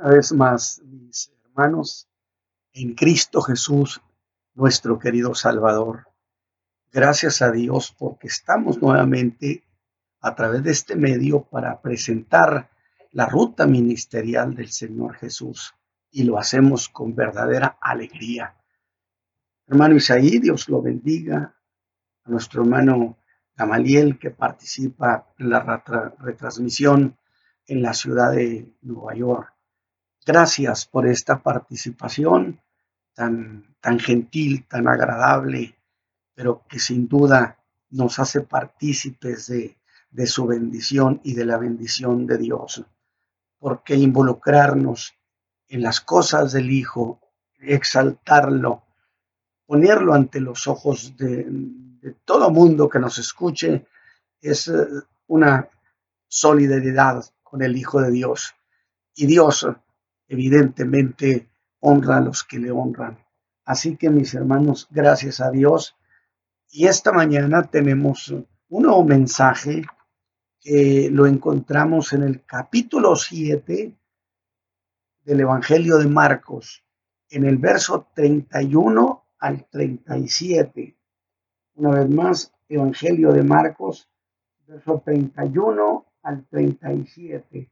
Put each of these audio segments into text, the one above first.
Una vez más, mis hermanos, en Cristo Jesús, nuestro querido Salvador. Gracias a Dios porque estamos nuevamente a través de este medio para presentar la ruta ministerial del Señor Jesús y lo hacemos con verdadera alegría. Hermano Isaí, Dios lo bendiga. A nuestro hermano Gamaliel que participa en la retransmisión en la ciudad de Nueva York. Gracias por esta participación tan, tan gentil, tan agradable, pero que sin duda nos hace partícipes de, de su bendición y de la bendición de Dios. Porque involucrarnos en las cosas del Hijo, exaltarlo, ponerlo ante los ojos de, de todo mundo que nos escuche, es eh, una solidaridad con el Hijo de Dios. Y Dios evidentemente honra a los que le honran. Así que mis hermanos, gracias a Dios. Y esta mañana tenemos un nuevo mensaje que lo encontramos en el capítulo 7 del Evangelio de Marcos, en el verso 31 al 37. Una vez más, Evangelio de Marcos, verso 31 al 37.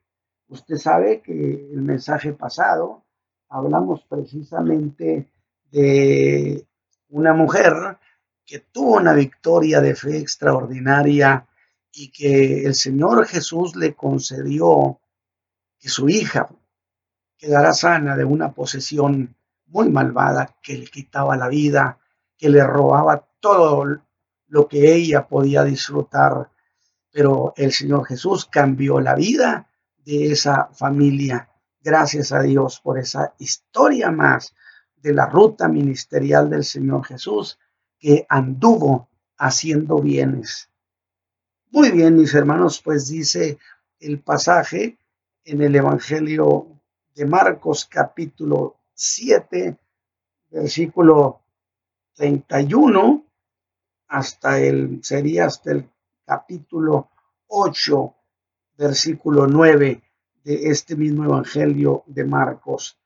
Usted sabe que el mensaje pasado hablamos precisamente de una mujer que tuvo una victoria de fe extraordinaria y que el Señor Jesús le concedió que su hija quedara sana de una posesión muy malvada que le quitaba la vida, que le robaba todo lo que ella podía disfrutar. Pero el Señor Jesús cambió la vida de esa familia. Gracias a Dios por esa historia más de la ruta ministerial del Señor Jesús que anduvo haciendo bienes. Muy bien, mis hermanos, pues dice el pasaje en el Evangelio de Marcos capítulo 7, versículo 31 hasta el sería hasta el capítulo 8, versículo 9 de este mismo Evangelio de Marcos.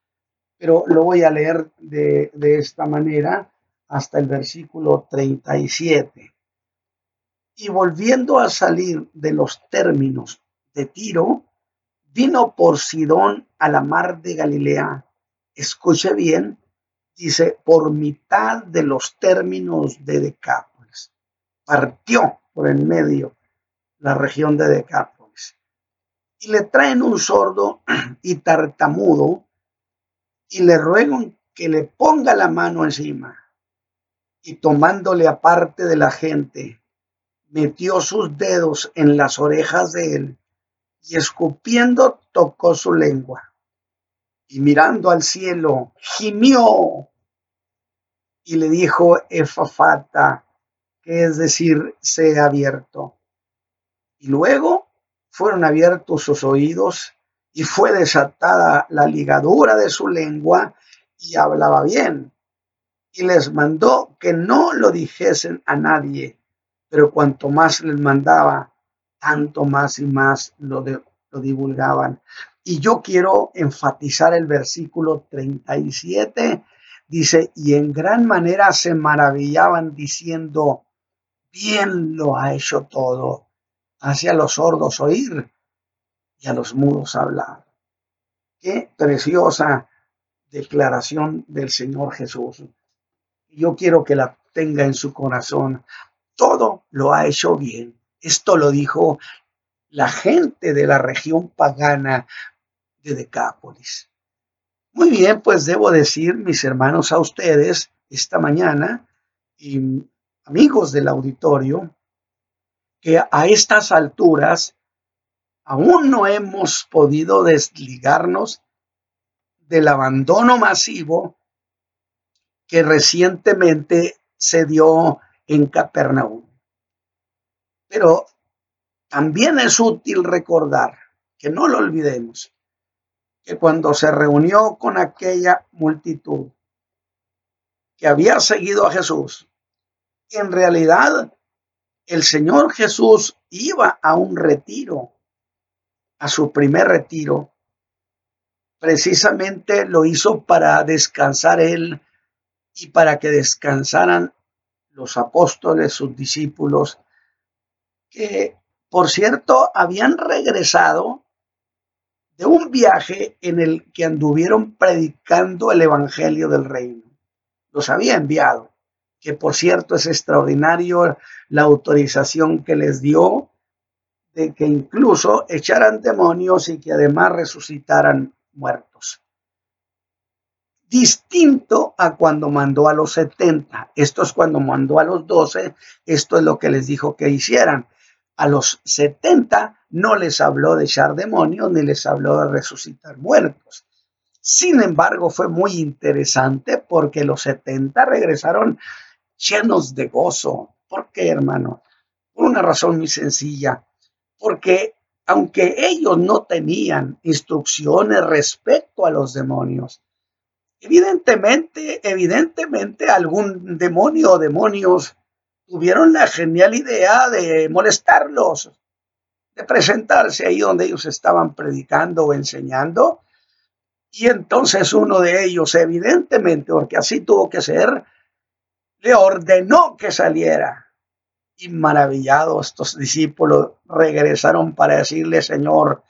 Pero lo voy a leer de, de esta manera hasta el versículo 37. Y volviendo a salir de los términos de Tiro, vino por Sidón a la mar de Galilea. Escuche bien, dice, por mitad de los términos de Decápolis. Partió por en medio la región de Decápolis. Y le traen un sordo y tartamudo y le ruegan que le ponga la mano encima. Y tomándole aparte de la gente, metió sus dedos en las orejas de él y escupiendo tocó su lengua. Y mirando al cielo, gimió y le dijo Efafata, es decir, se ha abierto. Y luego fueron abiertos sus oídos y fue desatada la ligadura de su lengua y hablaba bien. Y les mandó que no lo dijesen a nadie, pero cuanto más les mandaba, tanto más y más lo, lo divulgaban. Y yo quiero enfatizar el versículo 37. Dice, y en gran manera se maravillaban diciendo, bien lo ha hecho todo. Hace a los sordos oír y a los mudos hablar. Qué preciosa declaración del Señor Jesús. Yo quiero que la tenga en su corazón. Todo lo ha hecho bien. Esto lo dijo la gente de la región pagana de Decápolis. Muy bien, pues debo decir, mis hermanos, a ustedes esta mañana, y amigos del auditorio, que a estas alturas aún no hemos podido desligarnos del abandono masivo que recientemente se dio en Capernaum. Pero también es útil recordar, que no lo olvidemos, que cuando se reunió con aquella multitud que había seguido a Jesús, en realidad el Señor Jesús iba a un retiro, a su primer retiro, precisamente lo hizo para descansar él y para que descansaran los apóstoles, sus discípulos, que por cierto habían regresado de un viaje en el que anduvieron predicando el Evangelio del Reino. Los había enviado, que por cierto es extraordinario la autorización que les dio de que incluso echaran demonios y que además resucitaran muertos. Distinto a cuando mandó a los 70. Esto es cuando mandó a los 12. Esto es lo que les dijo que hicieran. A los 70 no les habló de echar demonios ni les habló de resucitar muertos. Sin embargo, fue muy interesante porque los 70 regresaron llenos de gozo. ¿Por qué, hermano? Por una razón muy sencilla. Porque aunque ellos no tenían instrucciones respecto a los demonios, evidentemente, evidentemente algún demonio o demonios tuvieron la genial idea de molestarlos, de presentarse ahí donde ellos estaban predicando o enseñando. Y entonces uno de ellos, evidentemente, porque así tuvo que ser, le ordenó que saliera. Y maravillados estos discípulos regresaron para decirle, Señor,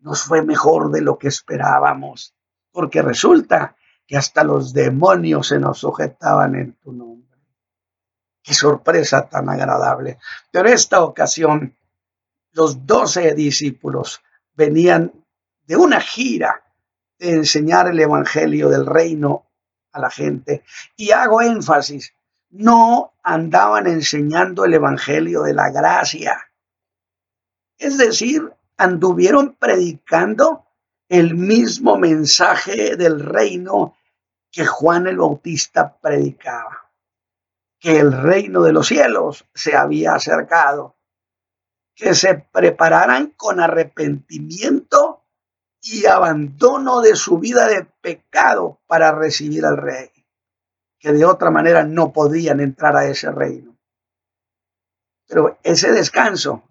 nos fue mejor de lo que esperábamos, porque resulta que hasta los demonios se nos sujetaban en tu nombre. Qué sorpresa tan agradable. Pero esta ocasión, los doce discípulos venían de una gira de enseñar el Evangelio del reino a la gente. Y hago énfasis, no andaban enseñando el Evangelio de la gracia. Es decir, anduvieron predicando el mismo mensaje del reino que Juan el Bautista predicaba que el reino de los cielos se había acercado, que se prepararan con arrepentimiento y abandono de su vida de pecado para recibir al rey, que de otra manera no podían entrar a ese reino. Pero ese descanso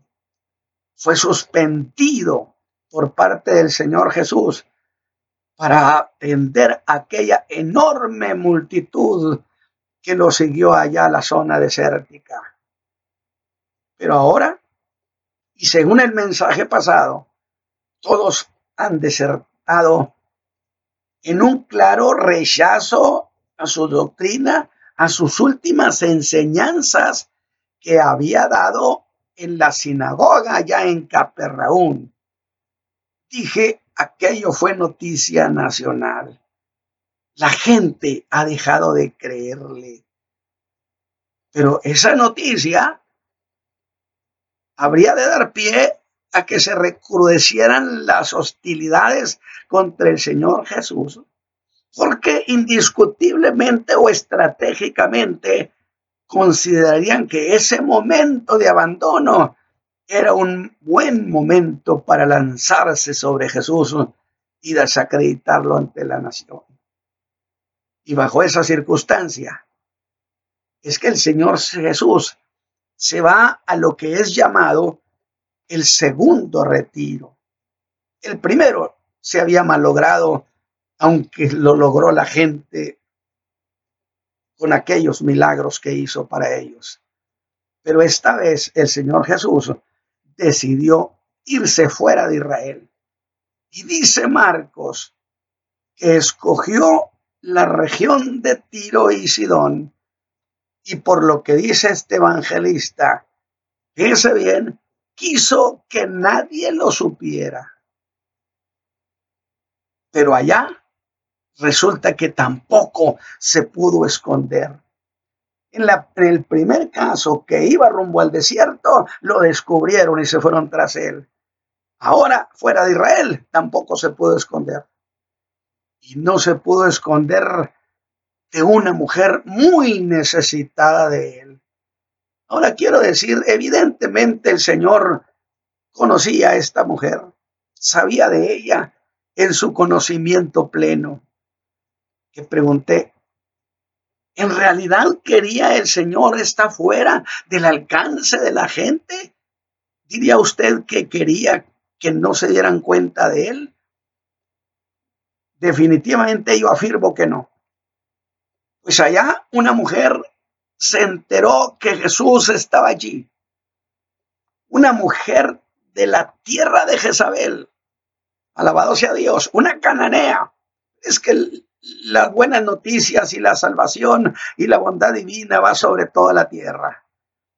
fue suspendido por parte del Señor Jesús para atender aquella enorme multitud que lo siguió allá a la zona desértica. Pero ahora, y según el mensaje pasado, todos han desertado en un claro rechazo a su doctrina, a sus últimas enseñanzas que había dado en la sinagoga ya en Capernaum. Dije, aquello fue noticia nacional. La gente ha dejado de creerle. Pero esa noticia habría de dar pie a que se recrudecieran las hostilidades contra el Señor Jesús, porque indiscutiblemente o estratégicamente considerarían que ese momento de abandono era un buen momento para lanzarse sobre Jesús y desacreditarlo ante la nación. Y bajo esa circunstancia es que el Señor Jesús se va a lo que es llamado el segundo retiro. El primero se había malogrado, aunque lo logró la gente con aquellos milagros que hizo para ellos. Pero esta vez el Señor Jesús decidió irse fuera de Israel. Y dice Marcos que escogió la región de Tiro y Sidón. Y por lo que dice este evangelista, fíjese bien, quiso que nadie lo supiera. Pero allá resulta que tampoco se pudo esconder. En, el primer caso que iba rumbo al desierto, lo descubrieron y se fueron tras él. Ahora, fuera de Israel, tampoco se pudo esconder y no se pudo esconder de una mujer muy necesitada de él. Ahora quiero decir, evidentemente el Señor conocía a esta mujer, sabía de ella en su conocimiento pleno. Que pregunté, ¿en realidad quería el Señor estar fuera del alcance de la gente? ¿Diría usted que quería que no se dieran cuenta de él? Definitivamente yo afirmo que no. Pues allá una mujer se enteró que Jesús estaba allí. Una mujer de la tierra de Jezabel. Alabado sea Dios. Una cananea. Es que las buenas noticias y la salvación y la bondad divina va sobre toda la tierra.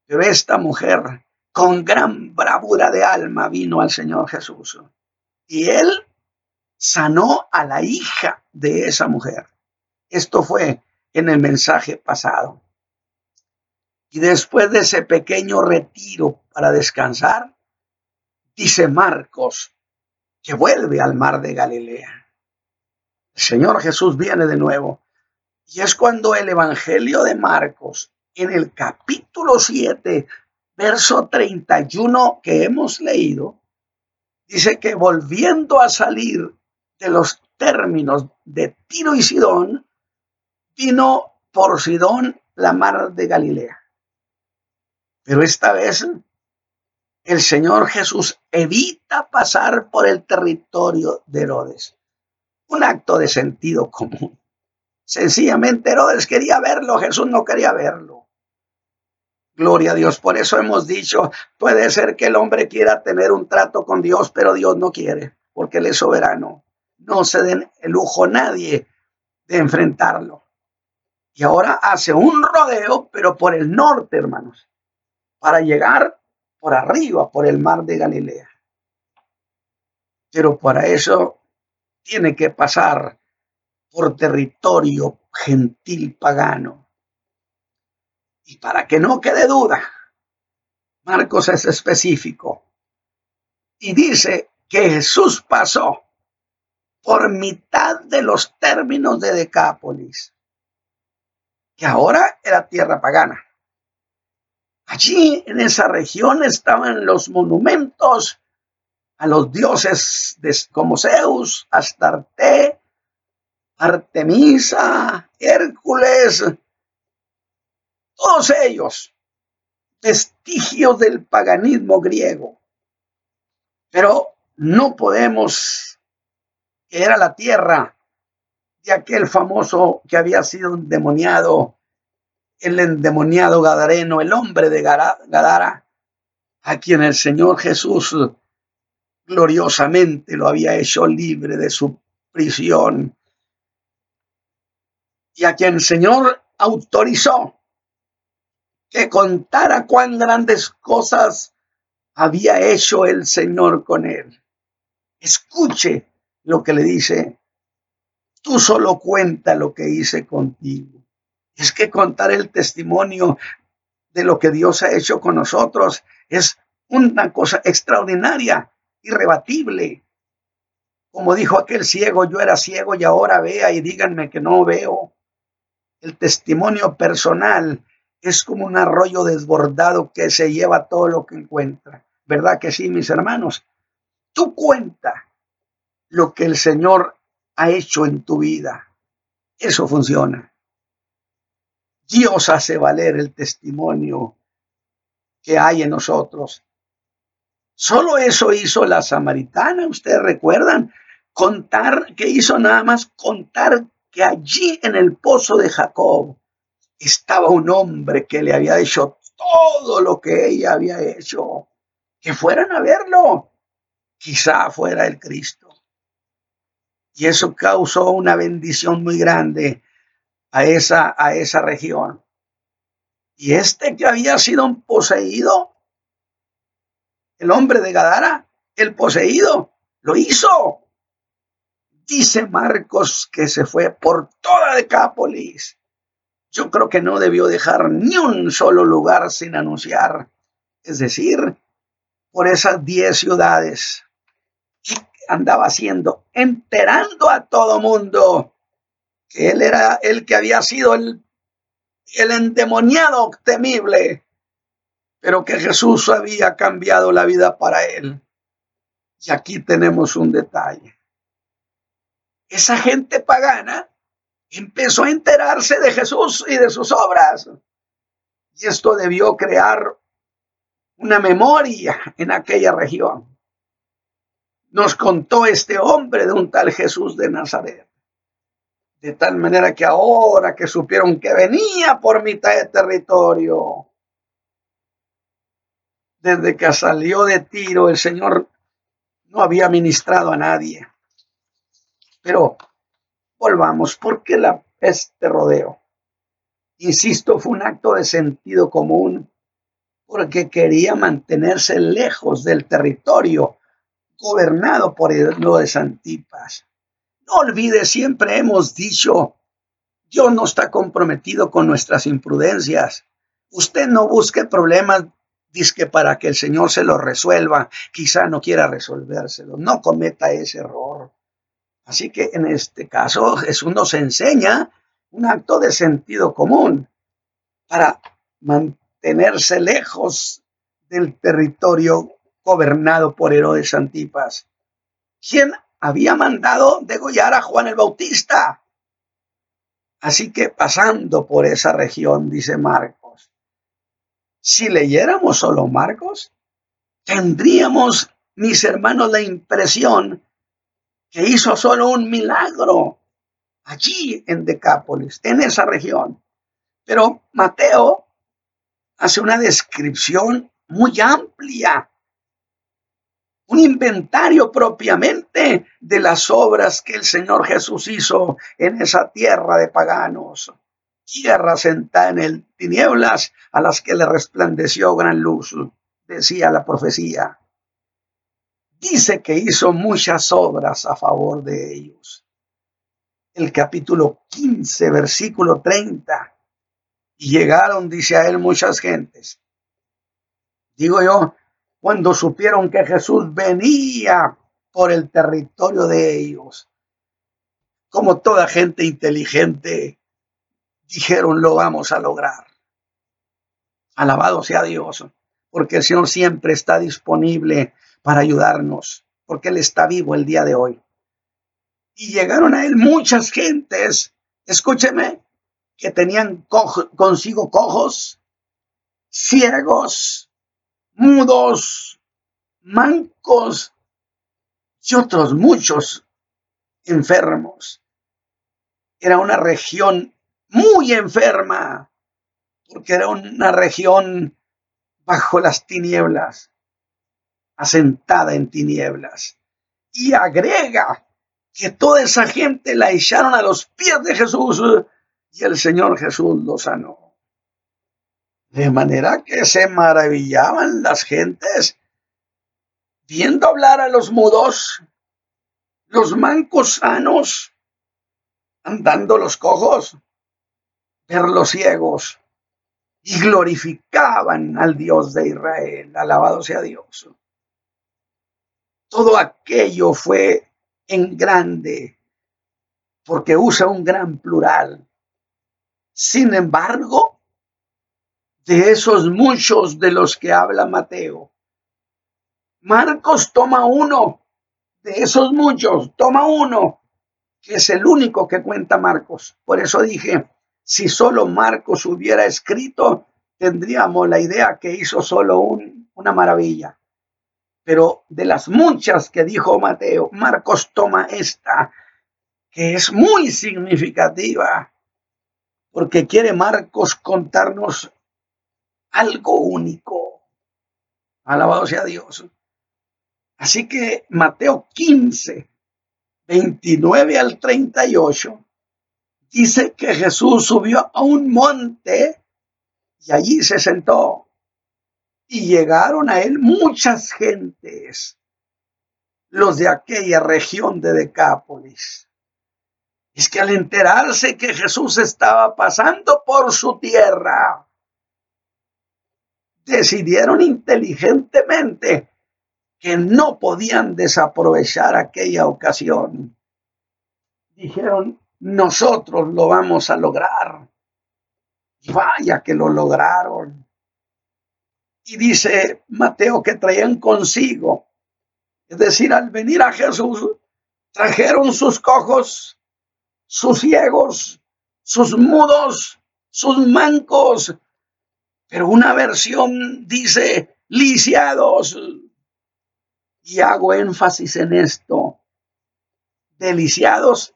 Pero esta mujer, con gran bravura de alma, vino al Señor Jesús. Y él sanó a la hija de esa mujer. Esto fue en el mensaje pasado. Y después de ese pequeño retiro para descansar, dice Marcos que vuelve al mar de Galilea. Señor Jesús viene de nuevo. Y es cuando el Evangelio de Marcos, en el capítulo 7, verso 31 que hemos leído, dice que volviendo a salir de los términos de Tiro y Sidón, vino por Sidón la mar de Galilea. Pero esta vez el Señor Jesús evita pasar por el territorio de Herodes. Un acto de sentido común. Sencillamente Herodes quería verlo, Jesús no quería verlo. Gloria a Dios. Por eso hemos dicho, puede ser que el hombre quiera tener un trato con Dios, pero Dios no quiere, porque Él es soberano. No se den el lujo nadie de enfrentarlo. Y ahora hace un rodeo, pero por el norte, hermanos, para llegar por arriba, por el mar de Galilea. Pero para eso tiene que pasar por territorio gentil pagano. Y para que no quede duda, Marcos es específico y dice que Jesús pasó por mitad de los términos de Decápolis, que ahora era tierra pagana. Allí en esa región estaban los monumentos a los dioses de, como Zeus, Astarte, Artemisa, Hércules, todos ellos vestigios del paganismo griego. Pero no podemos era la tierra de aquel famoso que había sido endemoniado, el endemoniado Gadareno, el hombre de Gadara, a quien el Señor Jesús gloriosamente lo había hecho libre de su prisión y a quien el Señor autorizó que contara cuán grandes cosas había hecho el Señor con él. Escuche lo que le dice, tú solo cuenta lo que hice contigo. Es que contar el testimonio de lo que Dios ha hecho con nosotros es una cosa extraordinaria, irrebatible. Como dijo aquel ciego, yo era ciego y ahora vea y díganme que no veo. El testimonio personal es como un arroyo desbordado que se lleva todo lo que encuentra. ¿Verdad que sí, mis hermanos? Tú cuenta lo que el Señor ha hecho en tu vida. Eso funciona. Dios hace valer el testimonio que hay en nosotros. Solo eso hizo la samaritana, ustedes recuerdan, contar, que hizo nada más contar que allí en el pozo de Jacob estaba un hombre que le había hecho todo lo que ella había hecho. Que fueran a verlo. Quizá fuera el Cristo. Y eso causó una bendición muy grande a esa, a esa región. Y este que había sido poseído, el hombre de Gadara, el poseído, lo hizo. Dice Marcos que se fue por toda Decápolis. Yo creo que no debió dejar ni un solo lugar sin anunciar. Es decir, por esas diez ciudades andaba haciendo, enterando a todo mundo que él era el que había sido el endemoniado temible, pero que Jesús había cambiado la vida para él. Y aquí tenemos un detalle. Esa gente pagana empezó a enterarse de Jesús y de sus obras. Y esto debió crear una memoria en aquella región nos contó este hombre de un tal Jesús de Nazaret. De tal manera que ahora que supieron que venía por mitad de territorio, desde que salió de Tiro, el Señor no había ministrado a nadie. Pero volvamos, ¿por qué la peste rodeo? Insisto, fue un acto de sentido común, porque quería mantenerse lejos del territorio gobernado por el de Santipas. No olvide, siempre hemos dicho, Dios no está comprometido con nuestras imprudencias. Usted no busque problemas que para que el Señor se lo resuelva, quizá no quiera resolvérselo, no cometa ese error. Así que en este caso Jesús nos enseña un acto de sentido común para mantenerse lejos del territorio gobernado por Herodes Antipas, quien había mandado degollar a Juan el Bautista. Así que pasando por esa región, dice Marcos, si leyéramos solo Marcos, tendríamos, mis hermanos, la impresión que hizo solo un milagro allí en Decápolis, en esa región. Pero Mateo hace una descripción muy amplia, un inventario propiamente de las obras que el Señor Jesús hizo en esa tierra de paganos tierra sentada en el tinieblas a las que le resplandeció gran luz, decía la profecía. Dice que hizo muchas obras a favor de ellos. El capítulo 15, versículo 30. Y llegaron, dice a él, muchas gentes. Digo yo, cuando supieron que Jesús venía por el territorio de ellos, como toda gente inteligente, dijeron lo vamos a lograr. Alabado sea Dios, porque el Señor siempre está disponible para ayudarnos, porque Él está vivo el día de hoy. Y llegaron a Él muchas gentes, escúcheme, que tenían consigo cojos, ciegos, mudos, mancos y otros muchos enfermos. Era una región muy enferma, porque era una región bajo las tinieblas, asentada en tinieblas. Y agrega que toda esa gente la echaron a los pies de Jesús y el Señor Jesús lo sanó. De manera que se maravillaban las gentes viendo hablar a los mudos, los mancos sanos, andando los cojos, los ciegos y glorificaban al Dios de Israel. Alabado sea Dios. Todo aquello fue en grande, porque usa un gran plural. Sin embargo, de esos muchos de los que habla Mateo, Marcos toma uno, de esos muchos, toma uno, que es el único que cuenta Marcos. Por eso dije, si solo Marcos hubiera escrito, tendríamos la idea que hizo solo una maravilla. Pero de las muchas que dijo Mateo, Marcos toma esta, que es muy significativa, porque quiere Marcos contarnos algo único. Alabado sea Dios. Así que Mateo 15, 29 al 38 dice que Jesús subió a un monte y allí se sentó. Y llegaron a él muchas gentes, los de aquella región de Decápolis. Es que al enterarse que Jesús estaba pasando por su tierra, decidieron inteligentemente que no podían desaprovechar aquella ocasión. Dijeron, nosotros lo vamos a lograr. Vaya que lo lograron. Y dice Mateo que traían consigo, es decir, al venir a Jesús, trajeron sus cojos, sus ciegos, sus mudos, sus mancos, pero una versión dice lisiados. Y hago énfasis en esto, deliciados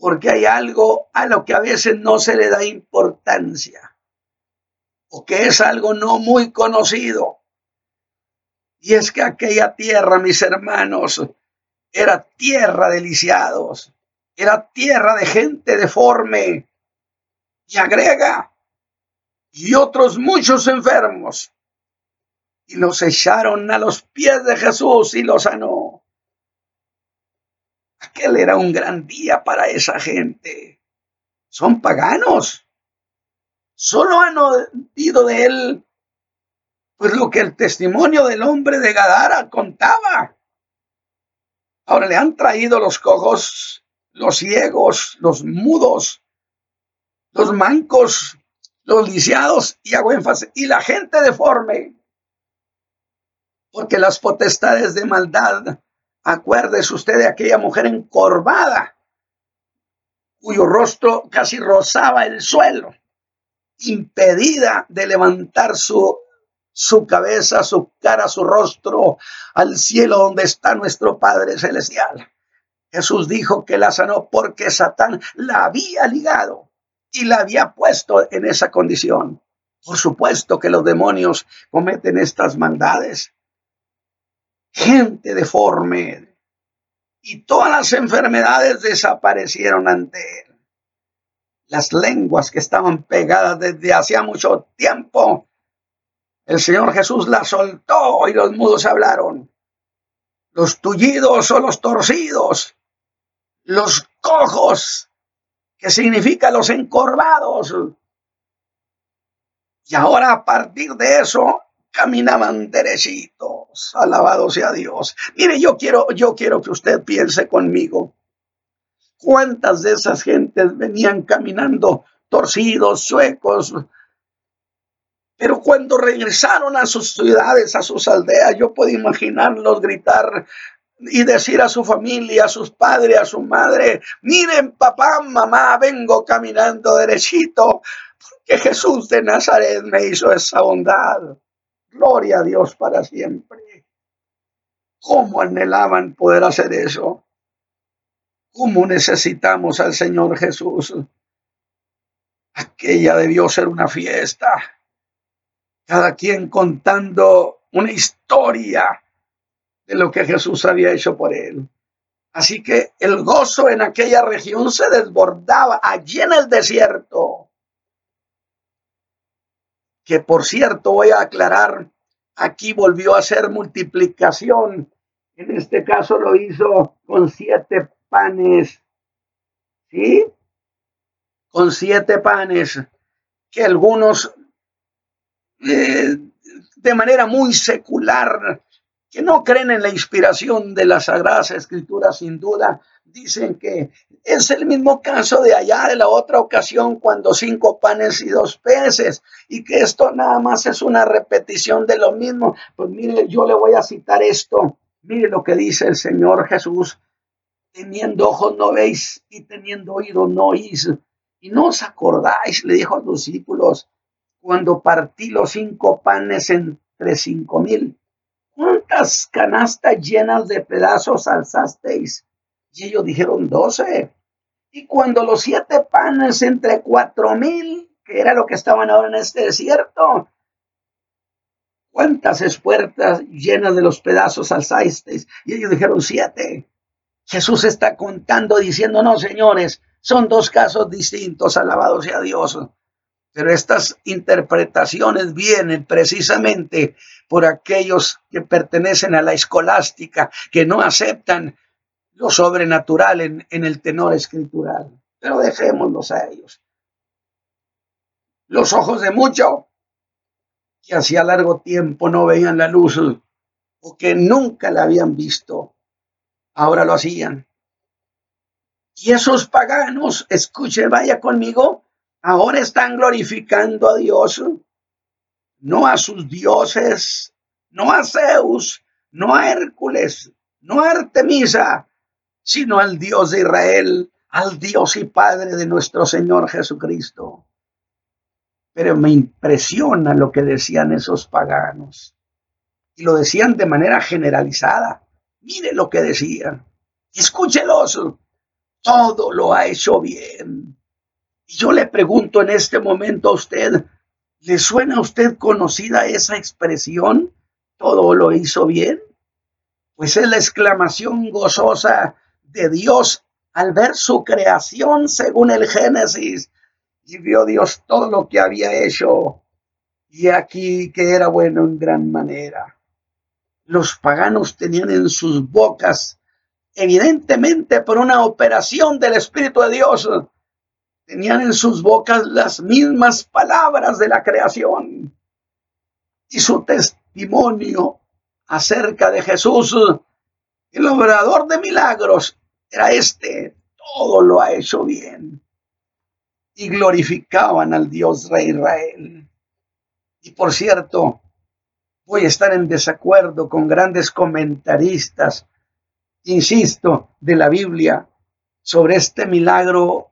porque hay algo a lo que a veces no se le da importancia o que es algo no muy conocido. Y es que aquella tierra, mis hermanos, era tierra de lisiados, era tierra de gente deforme. Y agrega, y otros muchos enfermos. Y los echaron a los pies de Jesús y los sanó. Aquel era un gran día para esa gente. Son paganos. Solo han oído de él pues lo que el testimonio del hombre de Gadara contaba. Ahora le han traído los cojos, los ciegos, los mudos, los mancos, los lisiados y hago énfasis, y la gente deforme. Porque las potestades de maldad, acuérdese usted de aquella mujer encorvada, cuyo rostro casi rozaba el suelo, impedida de levantar su, su cabeza, su cara, su rostro al cielo donde está nuestro Padre Celestial. Jesús dijo que la sanó porque Satán la había ligado y la había puesto en esa condición. Por supuesto que los demonios cometen estas maldades. Gente deforme. Y todas las enfermedades desaparecieron ante él. Las lenguas que estaban pegadas desde hacía mucho tiempo, el Señor Jesús las soltó y los mudos hablaron. Los tullidos o los torcidos, los cojos que significa los encorvados. Y ahora a partir de eso caminaban derechitos, alabado sea Dios. Mire, yo quiero, yo quiero que usted piense conmigo. ¿Cuántas de esas gentes venían caminando torcidos, suecos? Pero cuando regresaron a sus ciudades, a sus aldeas, yo puedo imaginarlos gritar, y decir a su familia, a sus padres, a su madre, miren papá, mamá, vengo caminando derechito, porque Jesús de Nazaret me hizo esa bondad. Gloria a Dios para siempre. ¿Cómo anhelaban poder hacer eso? ¿Cómo necesitamos al Señor Jesús? Aquella debió ser una fiesta. Cada quien contando una historia de lo que Jesús había hecho por él. Así que el gozo en aquella región se desbordaba allí en el desierto. Que por cierto, voy a aclarar, aquí volvió a ser multiplicación. En este caso lo hizo con siete panes. ¿Sí? Con siete panes que algunos eh, de manera muy secular que no creen en la inspiración de las Sagradas Escrituras, sin duda, dicen que es el mismo caso de allá de la otra ocasión cuando cinco panes y dos peces y que esto nada más es una repetición de lo mismo. Pues mire, yo le voy a citar esto. Mire lo que dice el Señor Jesús. Teniendo ojos no veis y teniendo oídos no oís. Y no os acordáis, le dijo a los discípulos, cuando partí los cinco panes entre cinco mil ¿cuántas canastas llenas de pedazos alzasteis? Y ellos dijeron, doce. Y cuando los siete panes entre cuatro mil, que era lo que estaban ahora en este desierto, ¿cuántas espuertas llenas de los pedazos alzasteis? Y ellos dijeron, siete. Jesús está contando diciendo, no, señores, son dos casos distintos, alabado sea Dios. Pero estas interpretaciones vienen precisamente por aquellos que pertenecen a la escolástica, que no aceptan lo sobrenatural en, el tenor escritural. Pero dejémoslos a ellos. Los ojos de muchos que hacía largo tiempo no veían la luz o que nunca la habían visto, ahora lo hacían. Y esos paganos, escuche, vaya conmigo, ahora están glorificando a Dios, no a sus dioses, no a Zeus, no a Hércules, no a Artemisa, sino al Dios de Israel, al Dios y Padre de nuestro Señor Jesucristo. Pero me impresiona lo que decían esos paganos. Y lo decían de manera generalizada. Mire lo que decían. Escúchelos. todo lo ha hecho bien. Y yo le pregunto en este momento a usted, ¿le suena a usted conocida esa expresión? ¿Todo lo hizo bien? Pues es la exclamación gozosa de Dios al ver su creación según el Génesis. Y vio Dios todo lo que había hecho. Y aquí que era bueno en gran manera. Los paganos tenían en sus bocas, evidentemente por una operación del Espíritu de Dios, tenían en sus bocas las mismas palabras de la creación. Y su testimonio acerca de Jesús, el obrador de milagros, era este, todo lo ha hecho bien. Y glorificaban al Dios Rey Israel. Y por cierto, voy a estar en desacuerdo con grandes comentaristas, insisto, de la Biblia sobre este milagro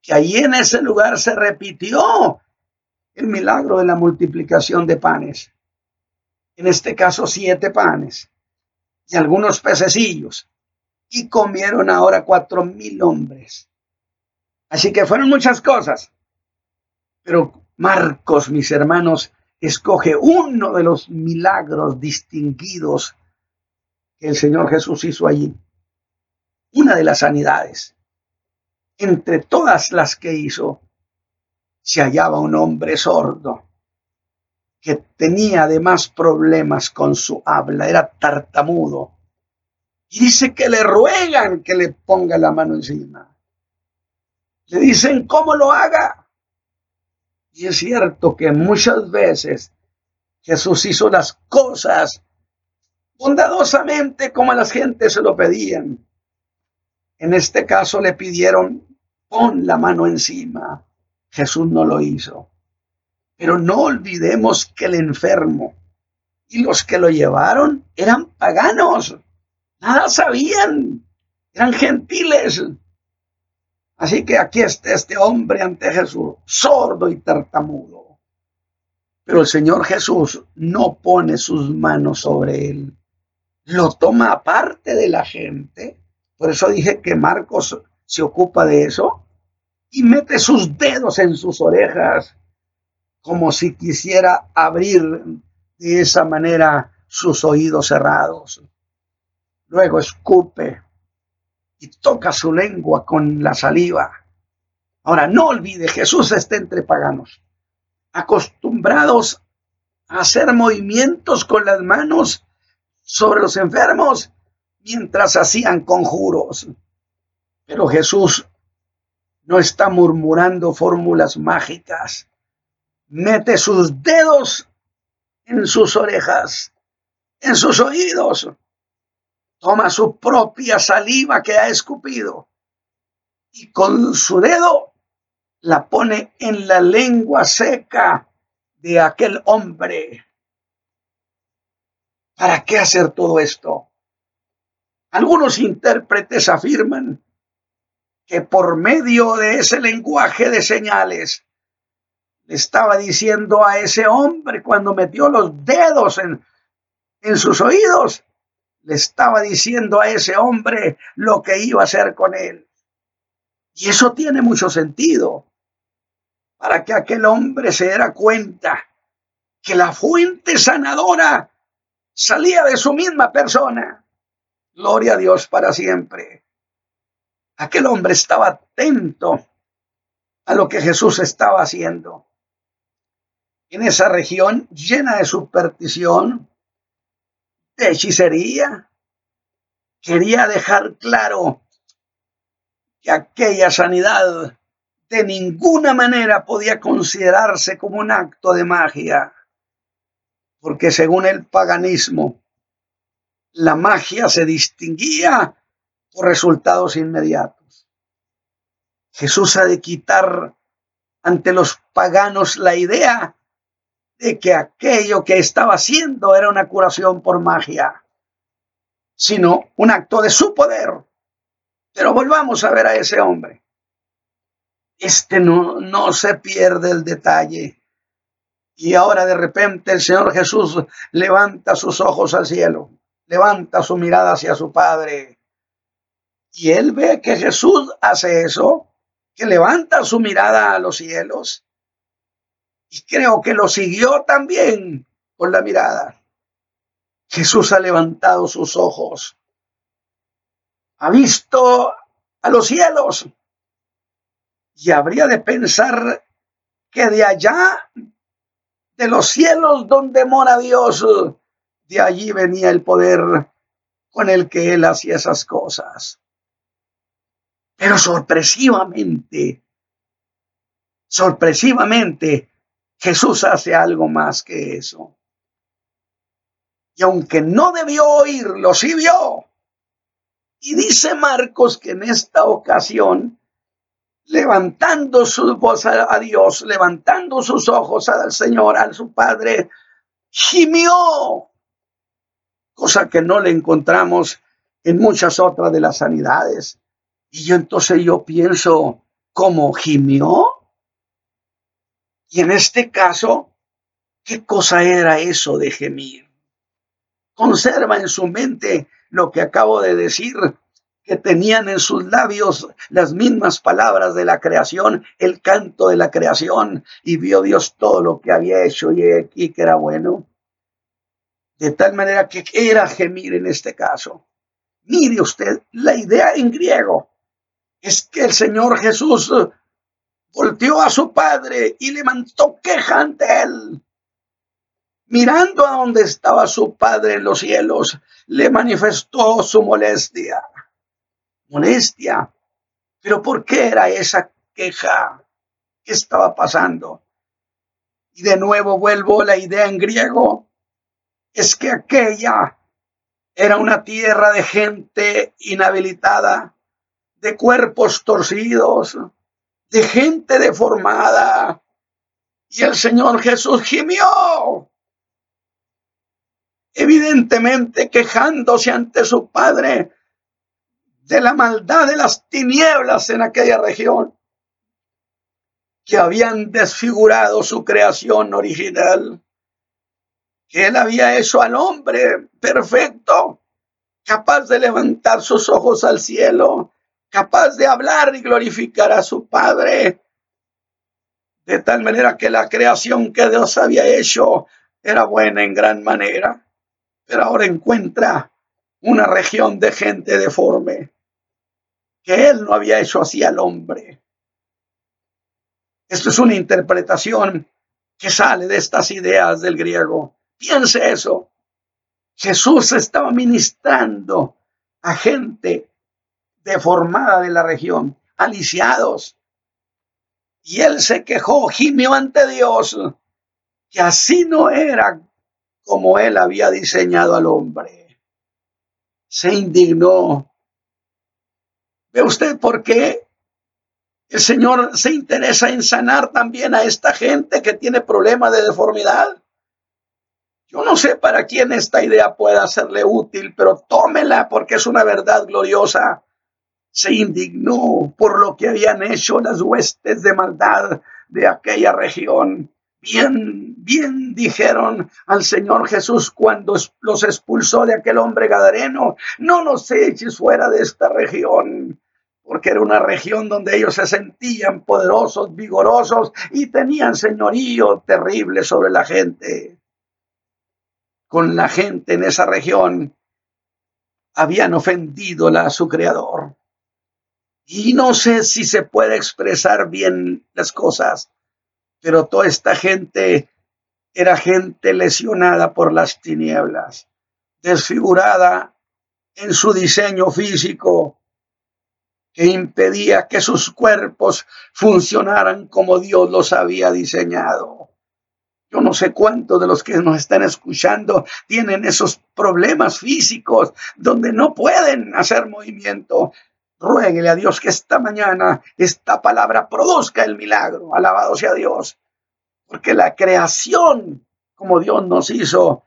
que ahí en ese lugar se repitió, el milagro de la multiplicación de panes. En este caso, siete panes y algunos pececillos y comieron ahora cuatro mil hombres. Así que fueron muchas cosas. Pero Marcos, mis hermanos, escoge uno de los milagros distinguidos que el Señor Jesús hizo allí. Una de las sanidades. Entre todas las que hizo, se hallaba un hombre sordo que tenía además problemas con su habla, era tartamudo y dice que le ruegan que le ponga la mano encima. Le dicen cómo lo haga. Y es cierto que muchas veces Jesús hizo las cosas bondadosamente como a las gentes se lo pedían. En este caso le pidieron, pon la mano encima. Jesús no lo hizo. Pero no olvidemos que el enfermo y los que lo llevaron eran paganos. Nada sabían. Eran gentiles. Así que aquí está este hombre ante Jesús, sordo y tartamudo. Pero el Señor Jesús no pone sus manos sobre él. Lo toma aparte de la gente. Por eso dije que Marcos se ocupa de eso. Y mete sus dedos en sus orejas, como si quisiera abrir de esa manera sus oídos cerrados. Luego escupe y toca su lengua con la saliva. Ahora, no olvide, Jesús está entre paganos, acostumbrados a hacer movimientos con las manos sobre los enfermos mientras hacían conjuros. Pero Jesús no está murmurando fórmulas mágicas. Mete sus dedos en sus orejas, en sus oídos toma su propia saliva que ha escupido y con su dedo la pone en la lengua seca de aquel hombre. ¿Para qué hacer todo esto? Algunos intérpretes afirman que por medio de ese lenguaje de señales le estaba diciendo a ese hombre cuando metió los dedos en, en sus oídos le estaba diciendo a ese hombre lo que iba a hacer con él. Y eso tiene mucho sentido para que aquel hombre se diera cuenta que la fuente sanadora salía de su misma persona. Gloria a Dios para siempre. Aquel hombre estaba atento a lo que Jesús estaba haciendo. En esa región llena de superstición, hechicería. Quería dejar claro que aquella sanidad de ninguna manera podía considerarse como un acto de magia, porque según el paganismo, la magia se distinguía por resultados inmediatos. Jesús ha de quitar ante los paganos la idea de que aquello que estaba haciendo era una curación por magia, sino un acto de su poder. Pero volvamos a ver a ese hombre. Este no, no se pierde el detalle. Y ahora de repente el Señor Jesús levanta sus ojos al cielo, levanta su mirada hacia su Padre Y él ve que Jesús hace eso, que levanta su mirada a los cielos. Y creo que lo siguió también con la mirada. Jesús ha levantado sus ojos, ha visto a los cielos y habría de pensar que de allá, de los cielos donde mora Dios, de allí venía el poder con el que él hacía esas cosas. Pero sorpresivamente, sorpresivamente, Jesús hace algo más que eso. Y aunque no debió oírlo, sí vio. Y dice Marcos que en esta ocasión, levantando su voz a, Dios, levantando sus ojos al Señor, a su Padre, gimió, cosa que no le encontramos en muchas otras de las sanidades. Y entonces yo pienso, ¿cómo gimió? Y en este caso, ¿qué cosa era eso de gemir? Conserva en su mente lo que acabo de decir, que tenían en sus labios las mismas palabras de la creación, el canto de la creación, y vio Dios todo lo que había hecho y aquí que era bueno. De tal manera que era gemir en este caso. Mire usted, la idea en griego es que el Señor Jesús volteó a su padre y levantó queja ante él. Mirando a donde estaba su padre en los cielos, le manifestó su molestia. Molestia. Pero ¿por qué era esa queja? ¿Qué estaba pasando? Y de nuevo vuelvo a la idea en griego. Es que aquella era una tierra de gente inhabilitada, de cuerpos torcidos, de gente deformada. Y el Señor Jesús gimió, evidentemente quejándose ante su Padre de la maldad de las tinieblas en aquella región, que habían desfigurado su creación original, que Él había hecho al hombre perfecto, capaz de levantar sus ojos al cielo capaz de hablar y glorificar a su Padre. De tal manera que la creación que Dios había hecho era buena en gran manera, pero ahora encuentra una región de gente deforme que Él no había hecho así al hombre. Esto es una interpretación que sale de estas ideas del griego. Piense eso. Jesús estaba ministrando a gente deformada de la región, aliciados. Y él se quejó, gimió ante Dios, que así no era como él había diseñado al hombre. Se indignó. ¿Ve usted por qué el Señor se interesa en sanar también a esta gente que tiene problemas de deformidad? Yo no sé para quién esta idea pueda serle útil, pero tómela porque es una verdad gloriosa se indignó por lo que habían hecho las huestes de maldad de aquella región. Bien, bien dijeron al Señor Jesús cuando los expulsó de aquel hombre gadareno, no nos eches fuera de esta región, porque era una región donde ellos se sentían poderosos, vigorosos y tenían señorío terrible sobre la gente. Con la gente en esa región habían ofendido a su creador. Y no sé si se puede expresar bien las cosas, pero toda esta gente era gente lesionada por las tinieblas, desfigurada en su diseño físico, que impedía que sus cuerpos funcionaran como Dios los había diseñado. Yo no sé cuántos de los que nos están escuchando tienen esos problemas físicos donde no pueden hacer movimiento, Ruéguele a Dios que esta mañana esta palabra produzca el milagro. Alabado sea Dios. Porque la creación, como Dios nos hizo,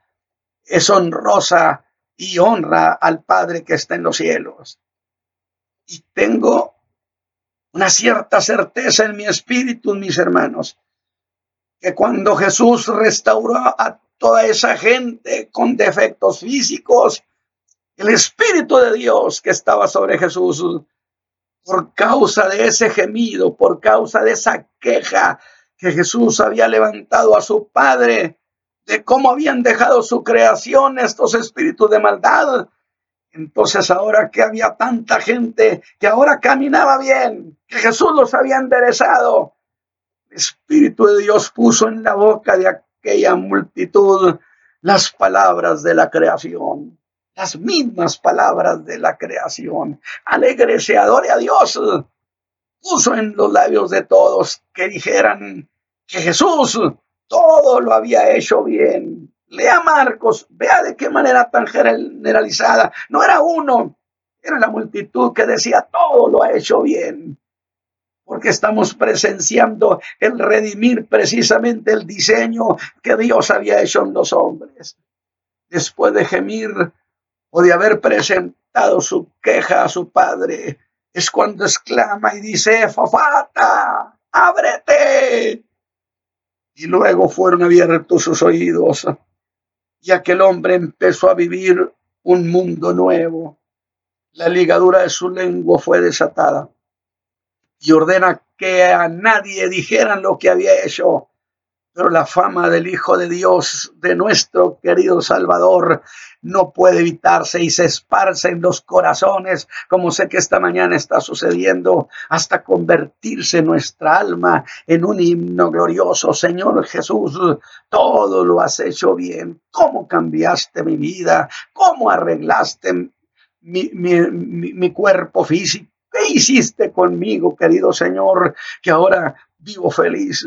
es honrosa y honra al Padre que está en los cielos. Y tengo una cierta certeza en mi espíritu, mis hermanos, que cuando Jesús restauró a toda esa gente con defectos físicos, el Espíritu de Dios que estaba sobre Jesús, por causa de ese gemido, por causa de esa queja que Jesús había levantado a su Padre, de cómo habían dejado su creación estos espíritus de maldad. Entonces ahora que había tanta gente que ahora caminaba bien, que Jesús los había enderezado, el Espíritu de Dios puso en la boca de aquella multitud las palabras de la creación, las mismas palabras de la creación. Alégrese, adore a Dios. Puso en los labios de todos que dijeran que Jesús todo lo había hecho bien. Lea Marcos, vea de qué manera tan generalizada. No era uno, era la multitud que decía todo lo ha hecho bien. Porque estamos presenciando el redimir precisamente el diseño que Dios había hecho en los hombres. Después de gemir o de haber presentado su queja a su padre, es cuando exclama y dice, Fafata, ábrete y luego fueron abiertos sus oídos y aquel hombre empezó a vivir un mundo nuevo. La ligadura de su lengua fue desatada y ordena que a nadie dijeran lo que había hecho pero la fama del Hijo de Dios, de nuestro querido Salvador, no puede evitarse y se esparce en los corazones, como sé que esta mañana está sucediendo, hasta convertirse nuestra alma en un himno glorioso. Señor Jesús, todo lo has hecho bien. ¿Cómo cambiaste mi vida? ¿Cómo arreglaste mi, mi cuerpo físico? ¿Qué hiciste conmigo, querido Señor, que ahora vivo feliz?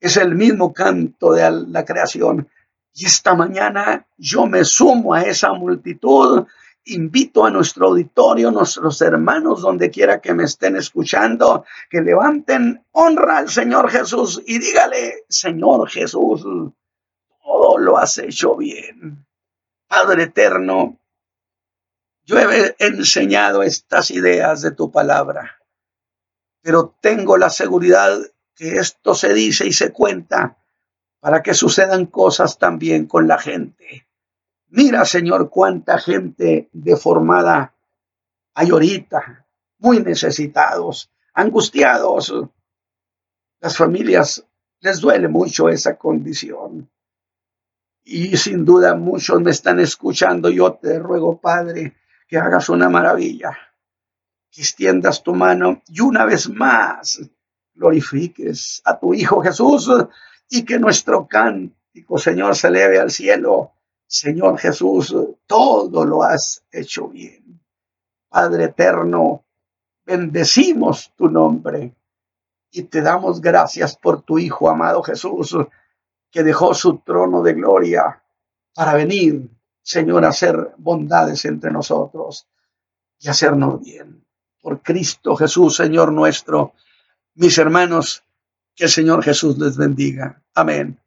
Es el mismo canto de la creación. Y esta mañana yo me sumo a esa multitud, invito a nuestro auditorio, nuestros hermanos, donde quiera que me estén escuchando, que levanten honra al Señor Jesús y dígale, Señor Jesús, todo lo has hecho bien. Padre eterno, yo he enseñado estas ideas de tu palabra, pero tengo la seguridad que esto se dice y se cuenta para que sucedan cosas también con la gente. Mira, Señor, cuánta gente deformada hay ahorita, muy necesitados, angustiados. Las familias les duele mucho esa condición. Y sin duda muchos me están escuchando. Yo te ruego, Padre, que hagas una maravilla, que extiendas tu mano y una vez más glorifiques a tu Hijo Jesús y que nuestro cántico, Señor, se eleve al cielo. Señor Jesús, todo lo has hecho bien. Padre eterno, bendecimos tu nombre y te damos gracias por tu Hijo amado Jesús, que dejó su trono de gloria para venir, Señor, a hacer bondades entre nosotros y hacernos bien. Por Cristo Jesús, Señor nuestro, mis hermanos, que el Señor Jesús les bendiga. Amén.